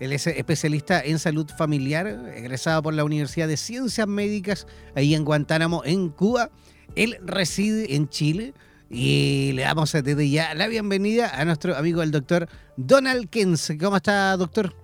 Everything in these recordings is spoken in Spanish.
Él es especialista en salud familiar, egresado por la Universidad de Ciencias Médicas, ahí en Guantánamo, en Cuba. Él reside en Chile y le damos desde ya la bienvenida a nuestro amigo el doctor Donald Kens. ¿Cómo está, doctor?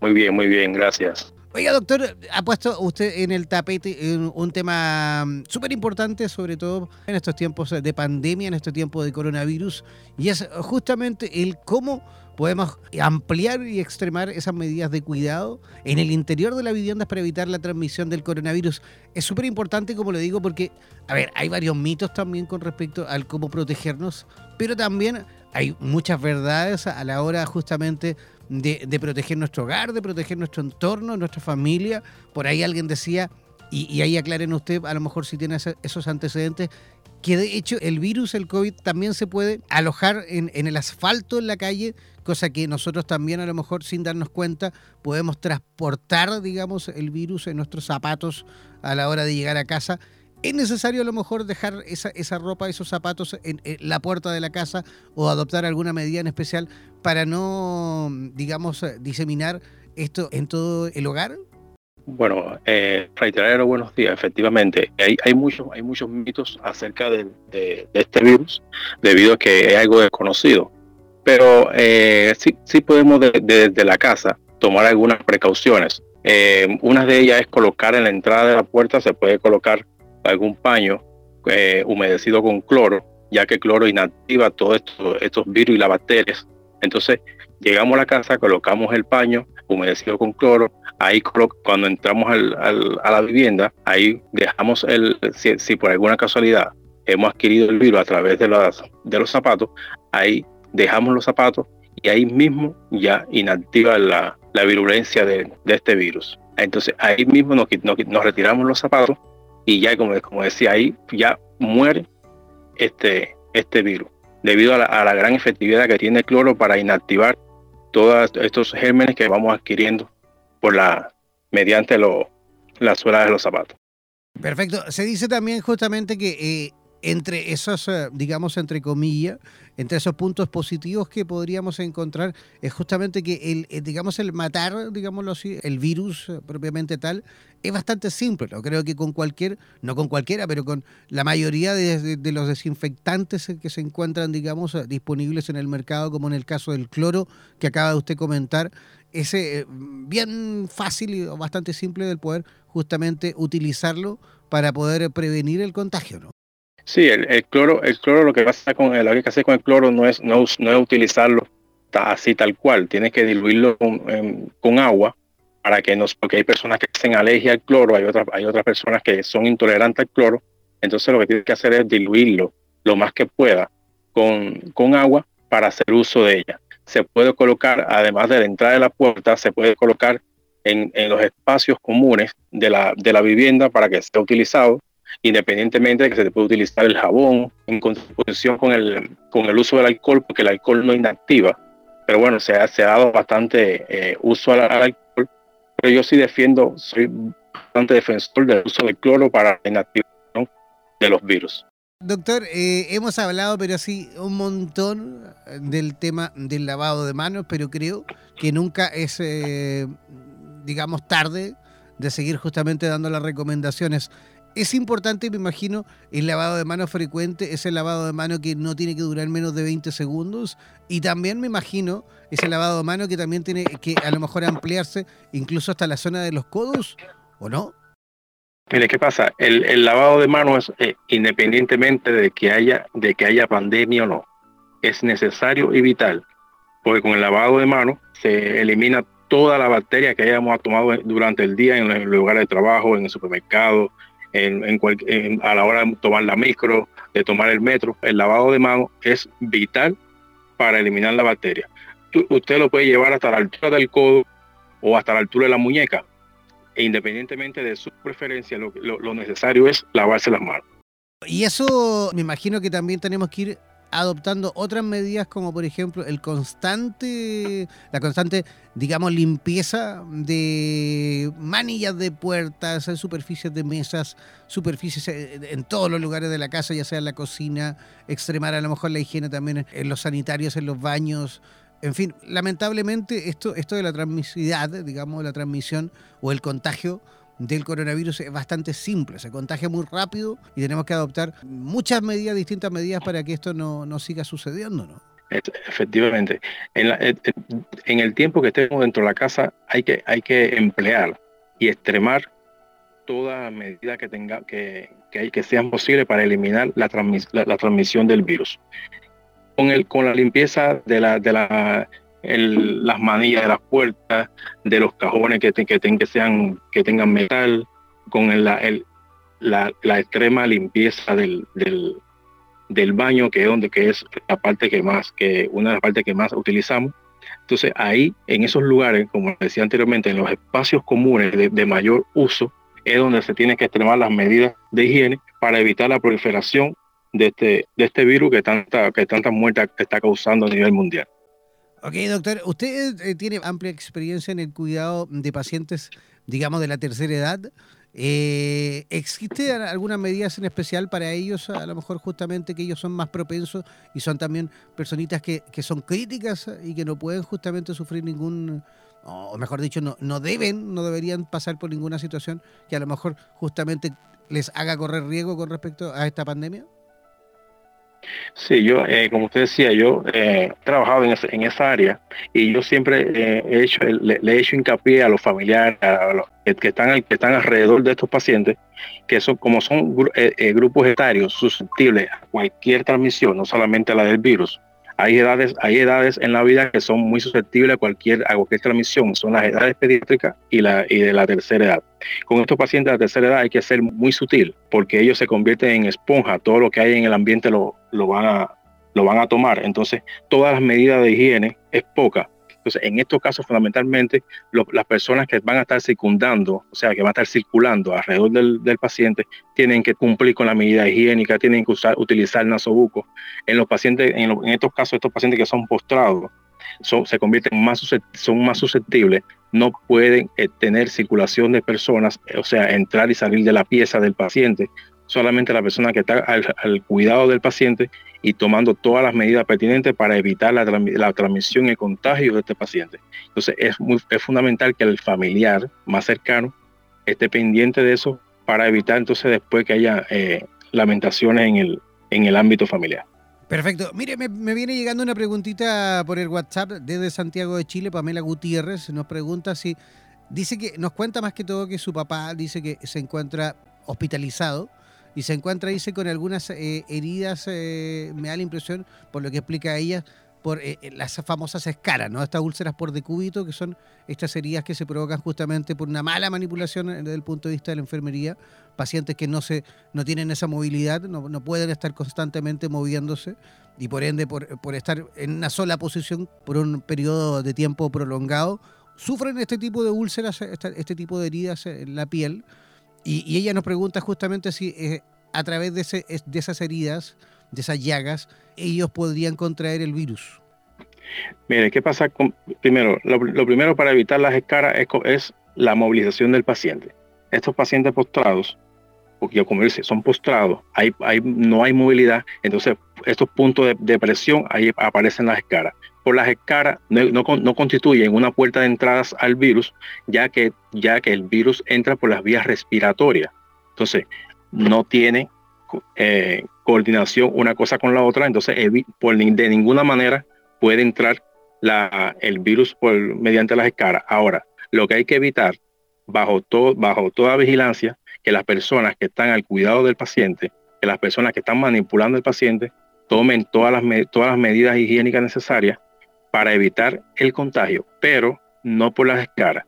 Muy bien, muy bien, gracias. Oiga, doctor, ha puesto usted en el tapete un tema mm, súper importante, sobre todo en estos tiempos de pandemia, en este tiempo de coronavirus, y es justamente el cómo podemos ampliar y extremar esas medidas de cuidado en el interior de la vivienda para evitar la transmisión del coronavirus. Es súper importante, como lo digo, porque, a ver, hay varios mitos también con respecto al cómo protegernos, pero también hay muchas verdades a la hora justamente de, proteger nuestro hogar, de proteger nuestro entorno, nuestra familia. Por ahí alguien decía, y, ahí aclaren usted, a lo mejor si tiene esos antecedentes, que de hecho el virus, el COVID, también se puede alojar en, en, el asfalto en la calle, cosa que nosotros también a lo mejor sin darnos cuenta podemos transportar, digamos, el virus en nuestros zapatos a la hora de llegar a casa ¿Es necesario a lo mejor dejar esa, esa ropa, esos zapatos en, la puerta de la casa o adoptar alguna medida en especial para no, digamos, diseminar esto en todo el hogar? Bueno, eh, reiterar buenos días. Efectivamente, hay, muchos, mitos acerca de, este virus debido a que es algo desconocido. Pero eh, sí, podemos desde la casa tomar algunas precauciones. Eh, una de ellas es colocar en la entrada de la puerta, se puede colocar algún paño eh, humedecido con cloro, ya que el cloro inactiva todos estos, virus y las bacterias. Entonces, llegamos a la casa, colocamos el paño humedecido con cloro, ahí cuando entramos a la vivienda, ahí dejamos el, si, por alguna casualidad hemos adquirido el virus a través de, las, de los zapatos, ahí dejamos los zapatos y ahí mismo ya inactiva la, virulencia de, este virus. Entonces ahí mismo nos, nos retiramos los zapatos y ya como, decía ahí, ya muere este, este virus, debido a la, gran efectividad que tiene el cloro para inactivar todos estos gérmenes que vamos adquiriendo por la, mediante lo, la suela de los zapatos. Perfecto. Se dice también justamente que eh, entre esos, eh, digamos, entre comillas, entre esos puntos positivos que podríamos encontrar es justamente que el, eh, digamos, el matar, digámoslo así, el virus eh, propiamente tal, es bastante simple. ¿no? Creo que con cualquier, no con cualquiera, pero con la mayoría de, los desinfectantes que se encuentran, digamos, disponibles en el mercado, como en el caso del cloro que acaba de usted comentar, es bien fácil y bastante simple del poder justamente utilizarlo para poder prevenir el contagio, ¿no? Sí, el, cloro, el cloro lo que pasa con lo que hay que hacer con el cloro no es, no, no es utilizarlo así tal cual, tienes que diluirlo con, agua para que nos, porque hay personas que hacen alergia al cloro, hay otras, hay otras personas que son intolerantes al cloro, entonces lo que tienes que hacer es diluirlo lo más que pueda con, con agua para hacer uso de ella. Se puede colocar, además de la entrada de la puerta, se puede colocar en, en los espacios comunes de la, de la vivienda para que sea utilizado independientemente de que se puede utilizar el jabón en contraposición con el, con el uso del alcohol, porque el alcohol no inactiva. Pero bueno, se ha, se ha dado bastante eh, uso al, alcohol, pero yo sí defiendo, soy bastante defensor del uso del cloro para la inactivación de los virus. Doctor, eh, hemos hablado, pero sí, un montón del tema del lavado de manos, pero creo que nunca es, eh, digamos, tarde de seguir justamente dando las recomendaciones es importante, me imagino, el lavado de manos frecuente, ese lavado de mano que no tiene que durar menos de 20 segundos. Y también me imagino ese lavado de mano que también tiene que a lo mejor ampliarse incluso hasta la zona de los codos, ¿o no? Mire, ¿qué pasa? El, lavado de manos, eh, independientemente de que, haya, de que haya pandemia o no, es necesario y vital, porque con el lavado de manos se elimina toda la bacteria que hayamos tomado durante el día en el lugar de trabajo, en el supermercado, en, a la hora de tomar la micro, de tomar el metro, el lavado de manos es vital para eliminar la bacteria. Usted lo puede llevar hasta la altura del codo o hasta la altura de la muñeca. E independientemente de su preferencia, lo, lo necesario es lavarse las manos. Y eso me imagino que también tenemos que ir adoptando otras medidas como por ejemplo el constante, la constante, digamos, limpieza de manillas de puertas, superficies de mesas, superficies eh, en todos los lugares de la casa, ya sea en la cocina, extremar a lo mejor la higiene también en los sanitarios, en los baños, En fin, lamentablemente esto, esto de la transmisibilidad, digamos, la transmisión o el contagio del coronavirus es bastante simple, se contagia muy rápido y tenemos que adoptar muchas medidas, distintas medidas para que esto no, no siga sucediendo, ¿no? Efectivamente. En, eh, eh, en, el tiempo que estemos dentro de la casa hay que, hay que emplear y extremar toda medida que tenga que, que, que sean posibles para eliminar la, la, transmisión del virus. Con, el, con la limpieza de, la, de la, las manillas de las puertas, de los cajones que, que, que, tengan metal, con el, la, la, extrema limpieza del, del, del baño, que es donde que es la parte que más, que una de las partes que más utilizamos. Entonces ahí, en esos lugares, como decía anteriormente, en los espacios comunes de, mayor uso, es donde se tienen que extremar las medidas de higiene para evitar la proliferación de este, de este virus que tanta, que tanta muerte está causando a nivel mundial. Ok, doctor, usted eh, tiene amplia experiencia en el cuidado de pacientes, digamos, de la tercera edad. Eh, ¿Existe algunas medidas en especial para ellos, a lo mejor justamente que ellos son más propensos y son también personitas que, que son críticas y que no pueden justamente sufrir ningún, o mejor dicho, no, no deben, no deberían pasar por ninguna situación que a lo mejor justamente les haga correr riesgo con respecto a esta pandemia? Sí, yo, eh, como usted decía, yo eh, he trabajado en, en, esa área y yo siempre eh, he hecho, le, he hecho hincapié a los familiares, a los que, están, que están alrededor de estos pacientes, que son como son grupos etarios susceptibles a cualquier transmisión, no solamente a la del virus, hay edades, hay edades en la vida que son muy susceptibles a cualquier, a cualquier transmisión, son las edades pediátricas y, la, y de la tercera edad. Con estos pacientes de la tercera edad hay que ser muy sutil, porque ellos se convierten en esponja, todo lo que hay en el ambiente lo, lo, van, a, lo van a tomar. Entonces, todas las medidas de higiene es poca entonces, en estos casos, fundamentalmente, las personas que van a estar circundando, o sea, que van a estar circulando alrededor del, paciente, tienen que cumplir con la medida higiénica, tienen que usar, utilizar nasobuco. En los pacientes, en, estos casos, estos pacientes que son postrados, son, se convierten más, son más susceptibles, no pueden eh, tener circulación de personas, o sea, entrar y salir de la pieza del paciente. Solamente la persona que está al cuidado del paciente y tomando todas las medidas pertinentes para evitar la, transmisión y el contagio de este paciente. Entonces es, muy, es fundamental que el familiar más cercano esté pendiente de eso para evitar entonces después que haya eh, lamentaciones en el, en el ámbito familiar. Perfecto. Mire, me, me, viene llegando una preguntita por el WhatsApp desde Santiago de Chile. Pamela Gutiérrez nos pregunta si. Dice que nos cuenta más que todo que su papá dice que se encuentra hospitalizado y se encuentra, dice, con algunas eh, heridas, eh, me da la impresión, por lo que explica ella, por eh, las famosas escaras, ¿no? Estas úlceras por decúbito, que son estas heridas que se provocan justamente por una mala manipulación desde el punto de vista de la enfermería, pacientes que no, se, no tienen esa movilidad, no, no pueden estar constantemente moviéndose y por ende, por, por estar en una sola posición por un periodo de tiempo prolongado, sufren este tipo de úlceras, este tipo de heridas en la piel y, ella nos pregunta justamente si eh, a través de, ese, de esas heridas, de esas llagas, ellos podrían contraer el virus. Mire, ¿qué pasa? Con, primero, lo, primero para evitar las escaras es, la movilización del paciente. Estos pacientes postrados, porque como dice, son postrados, hay, hay, no hay movilidad, entonces estos puntos de, de presión, ahí aparecen las escaras por las escaras no, no, constituyen una puerta de entradas al virus, ya que, ya que el virus entra por las vías respiratorias. Entonces, no tiene eh, coordinación una cosa con la otra, entonces por, de ninguna manera puede entrar la, el virus por, mediante las escaras. Ahora, lo que hay que evitar bajo, todo, bajo toda vigilancia, que las personas que están al cuidado del paciente, que las personas que están manipulando al paciente, tomen todas las, todas las medidas higiénicas necesarias para evitar el contagio, pero no por las escaras.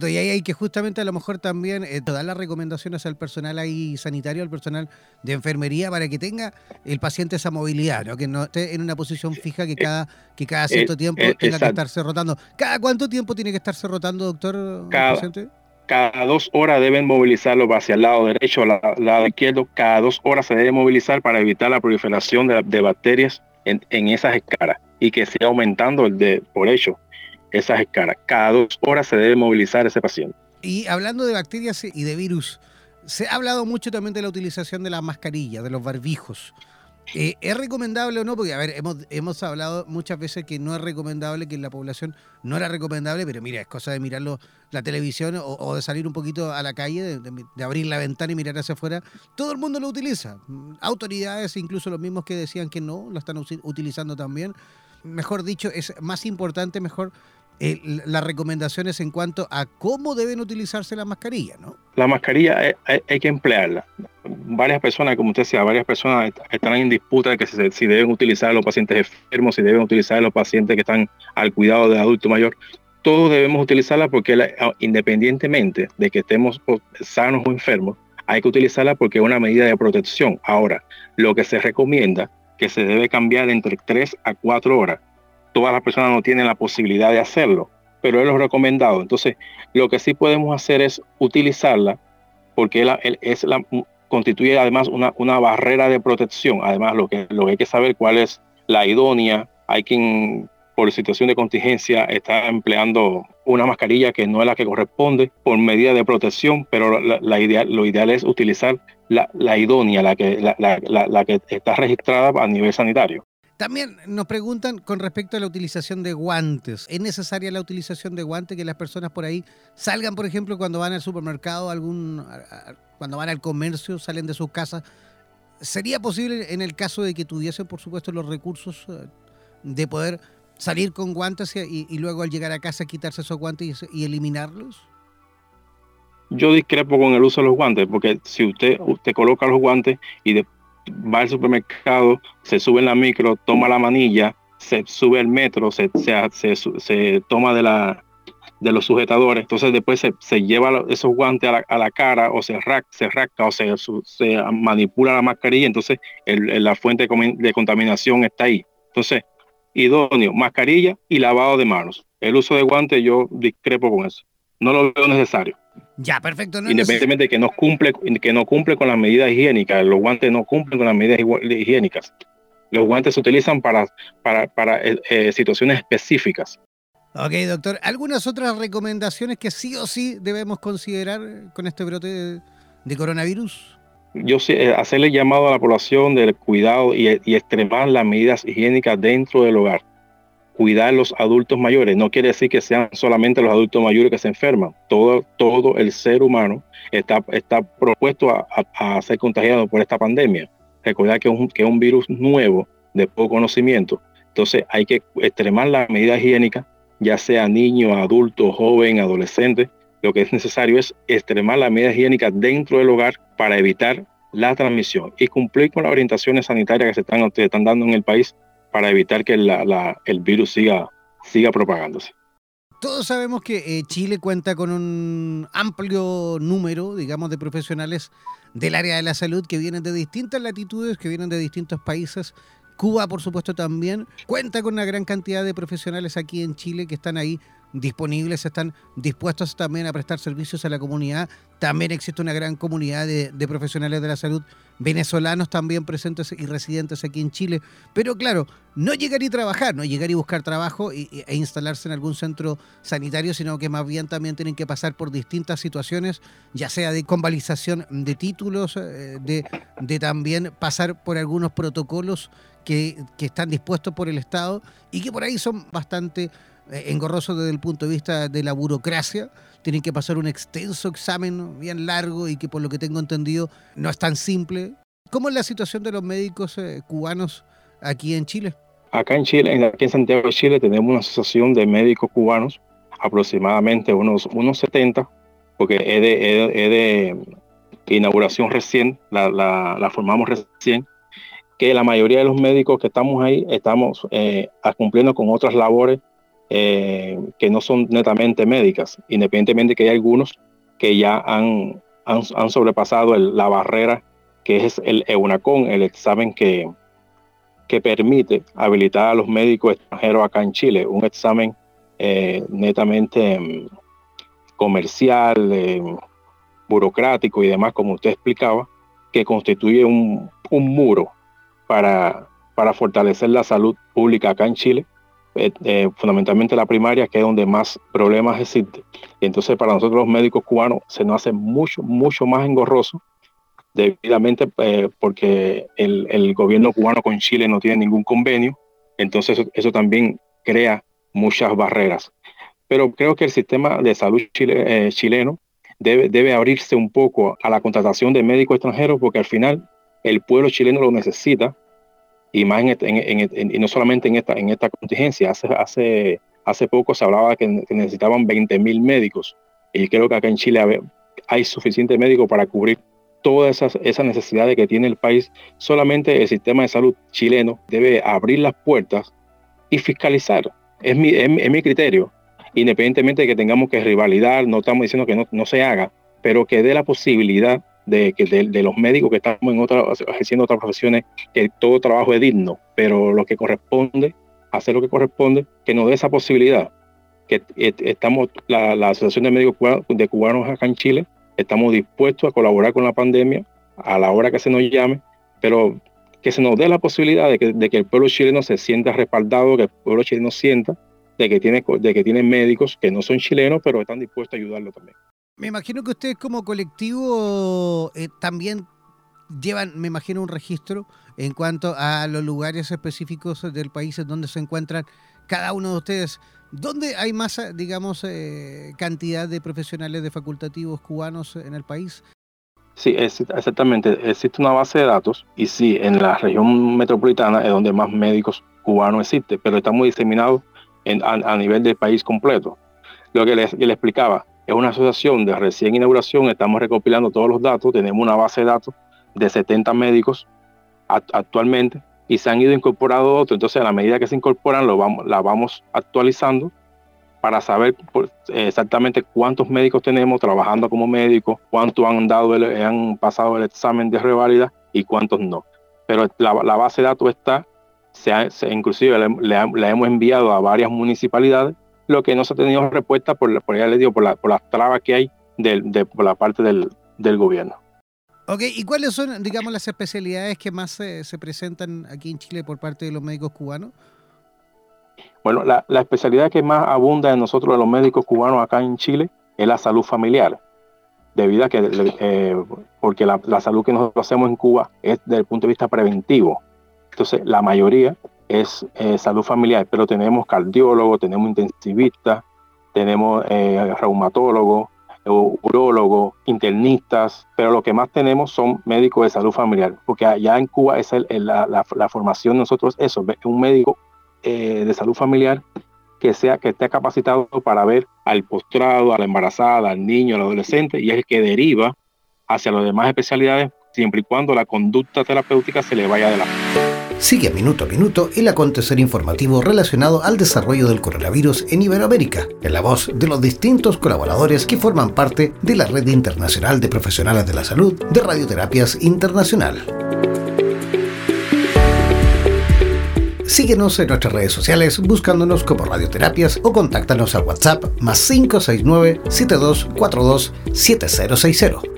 Y ahí hay que justamente a lo mejor también eh, dar las recomendaciones al personal ahí sanitario, al personal de enfermería, para que tenga el paciente esa movilidad, ¿no? que no esté en una posición fija que cada, que cada eh, cierto tiempo eh, tenga que estarse rotando. ¿Cada cuánto tiempo tiene que estarse rotando, doctor? Cada, cada dos horas deben movilizarlo hacia el lado derecho o al lado izquierdo. Cada dos horas se debe movilizar para evitar la proliferación de, bacterias en, en esas escaras y que siga aumentando el de, por hecho esas escalas. Cada dos horas se debe movilizar ese paciente. Y hablando de bacterias y de virus, se ha hablado mucho también de la utilización de las mascarillas, de los barbijos. Eh, ¿Es recomendable o no? Porque, a ver, hemos, hemos hablado muchas veces que no es recomendable, que la población no era recomendable, pero mira, es cosa de mirarlo la televisión o, de salir un poquito a la calle, de, abrir la ventana y mirar hacia afuera. Todo el mundo lo utiliza. Autoridades, incluso los mismos que decían que no, lo están utilizando también. Mejor dicho, es más importante, mejor las recomendaciones en cuanto a cómo deben utilizarse las mascarillas, ¿no? La mascarilla hay, que emplearla. Varias personas, como usted decía, varias personas están en disputa de que si, deben utilizar los pacientes enfermos, si deben utilizar los pacientes que están al cuidado del adulto mayor. Todos debemos utilizarla porque independientemente de que estemos sanos o enfermos, hay que utilizarla porque es una medida de protección. Ahora, lo que se recomienda que se debe cambiar entre 3 a 4 horas todas las personas no tienen la posibilidad de hacerlo, pero es lo recomendado. Entonces, lo que sí podemos hacer es utilizarla porque es constituye además una, una barrera de protección. Además, lo que, lo que hay que saber cuál es la idónea. Hay quien, por situación de contingencia, está empleando una mascarilla que no es la que corresponde por medida de protección, pero la, ideal, lo ideal es utilizar la, la idónea, la que, la, la que está registrada a nivel sanitario. También nos preguntan con respecto a la utilización de guantes. ¿Es necesaria la utilización de guantes que las personas por ahí salgan, por ejemplo, cuando van al supermercado, algún, cuando van al comercio, salen de sus casas? ¿Sería posible en el caso de que tuviesen, por supuesto, los recursos eh, de poder salir con guantes y, luego al llegar a casa quitarse esos guantes y, eliminarlos? Yo discrepo con el uso de los guantes, porque si usted, usted coloca los guantes y después va al supermercado, se sube en la micro, toma la manilla, se sube el metro, se, se, se, toma de, la, de los sujetadores, entonces después se, lleva esos guantes a la, cara o se, rack, se rasca o se, se manipula la mascarilla, entonces la fuente de contaminación está ahí. Entonces, idóneo, mascarilla y lavado de manos. El uso de guantes yo discrepo con eso. No lo veo necesario. Ya, perfecto. Independientemente de que no cumple, que no cumple con las medidas higiénicas, los guantes no cumplen con las medidas higiénicas. Los guantes se utilizan para, para, para eh, eh, situaciones específicas. Ok, doctor. ¿Algunas otras recomendaciones que sí o sí debemos considerar con este brote de, coronavirus? Yo sé, eh, hacerle llamado a la población del cuidado y, y extremar las medidas higiénicas dentro del hogar cuidar los adultos mayores. No quiere decir que sean solamente los adultos mayores que se enferman. Todo, todo el ser humano está, está propuesto a, ser contagiado por esta pandemia. Recordar que es, un, que un virus nuevo, de poco conocimiento. Entonces hay que extremar las medidas higiénicas, ya sea niño, adulto, joven, adolescente. Lo que es necesario es extremar las medidas higiénicas dentro del hogar para evitar la transmisión y cumplir con las orientaciones sanitarias que se están, se están dando en el país para evitar que el virus siga, siga propagándose. Todos sabemos que eh, Chile cuenta con un amplio número, digamos, de profesionales del área de la salud que vienen de distintas latitudes, que vienen de distintos países. Cuba, por supuesto, también cuenta con una gran cantidad de profesionales aquí en Chile que están ahí disponibles, están dispuestos también a prestar servicios a la comunidad. También existe una gran comunidad de, profesionales de la salud venezolanos también presentes y residentes aquí en Chile. Pero claro, no llegar y trabajar, no llegar y buscar trabajo e, instalarse en algún centro sanitario, sino que más bien también tienen que pasar por distintas situaciones, ya sea de convalización de títulos, eh, de, de también pasar por algunos protocolos que, que están dispuestos por el Estado y que por ahí son bastante engorroso desde el punto de vista de la burocracia. Tienen que pasar un extenso examen bien largo y que por lo que tengo entendido no es tan simple. ¿Cómo es la situación de los médicos eh, cubanos aquí en Chile? Acá en Chile, aquí en Santiago de Chile, tenemos una asociación de médicos cubanos, aproximadamente unos, unos 70, porque es de, inauguración recién, la, la, formamos recién, que la mayoría de los médicos que estamos ahí estamos eh, cumpliendo con otras labores eh, que no son netamente médicas, independientemente que hay algunos que ya han, han, sobrepasado la barrera que es el EUNACON, el examen que, que permite habilitar a los médicos extranjeros acá en Chile, un examen eh, netamente mm, comercial, burocrático y demás, como usted explicaba, que constituye un, un muro para, para fortalecer la salud pública acá en Chile eh, eh, fundamentalmente la primaria, que es donde más problemas existen. Y entonces para nosotros los médicos cubanos se nos hace mucho, mucho más engorroso debidamente eh, porque el, gobierno cubano con Chile no tiene ningún convenio, entonces eso, también crea muchas barreras. Pero creo que el sistema de salud chile, chileno debe, debe abrirse un poco a la contratación de médicos extranjeros porque al final el pueblo chileno lo necesita y más en, y no solamente en esta, en esta contingencia. Hace, hace, hace poco se hablaba que, que necesitaban 20 mil médicos y creo que acá en Chile hay suficiente médicos para cubrir todas esas, esas necesidades que tiene el país. Solamente el sistema de salud chileno debe abrir las puertas y fiscalizar. Es mi, es, mi criterio. Independientemente de que tengamos que rivalidar, no estamos diciendo que no, no se haga, pero que dé la posibilidad de, que de, los médicos que estamos en otras, ejerciendo otras profesiones, que todo trabajo es digno, pero lo que corresponde, hacer lo que corresponde, que nos dé esa posibilidad. Que estamos, la, Asociación de Médicos de Cubanos acá en Chile, estamos dispuestos a colaborar con la pandemia a la hora que se nos llame, pero que se nos dé la posibilidad de que, de que el pueblo chileno se sienta respaldado, que el pueblo chileno sienta de que tiene, de que tienen médicos que no son chilenos, pero están dispuestos a ayudarlo también. Me imagino que ustedes como colectivo eh, también llevan, me imagino, un registro en cuanto a los lugares específicos del país en donde se encuentran cada uno de ustedes. ¿Dónde hay más, digamos, eh, cantidad de profesionales de facultativos cubanos en el país? Sí, exactamente. Existe una base de datos y sí, en la región metropolitana es donde más médicos cubanos existen, pero estamos diseminados en, a, nivel del país completo. Lo que les, les explicaba, es una asociación de recién inauguración, estamos recopilando todos los datos, tenemos una base de datos de 70 médicos actualmente y se han ido incorporando otros, entonces a la medida que se incorporan lo vamos, la vamos actualizando para saber exactamente cuántos médicos tenemos trabajando como médicos, cuántos han dado han pasado el examen de reválida y cuántos no. Pero la, base de datos está, se, inclusive le, hemos enviado a varias municipalidades lo que no se ha tenido respuesta por, por, ya les digo, por, la, por las trabas que hay de, por la parte del, del, gobierno. Ok, ¿y cuáles son, digamos, las especialidades que más se, se presentan aquí en Chile por parte de los médicos cubanos? Bueno, la, la, especialidad que más abunda en nosotros, los médicos cubanos acá en Chile, es la salud familiar, debido a que, eh, porque la, la, salud que nosotros hacemos en Cuba es desde el punto de vista preventivo. Entonces, la mayoría es eh, salud familiar, pero tenemos cardiólogo, tenemos intensivista, tenemos eh, reumatólogo, urólogo, internistas, pero lo que más tenemos son médicos de salud familiar, porque allá en Cuba es la, la, formación de nosotros eso, un médico eh, de salud familiar que sea que esté capacitado para ver al postrado, a la embarazada, al niño, al adolescente, y es el que deriva hacia las demás especialidades, siempre y cuando la conducta terapéutica se le vaya de la Sigue minuto a minuto el acontecer informativo relacionado al desarrollo del coronavirus en Iberoamérica, en la voz de los distintos colaboradores que forman parte de la Red Internacional de Profesionales de la Salud de Radioterapias Internacional. Síguenos en nuestras redes sociales buscándonos como Radioterapias o contáctanos al WhatsApp más 569 7242 7060.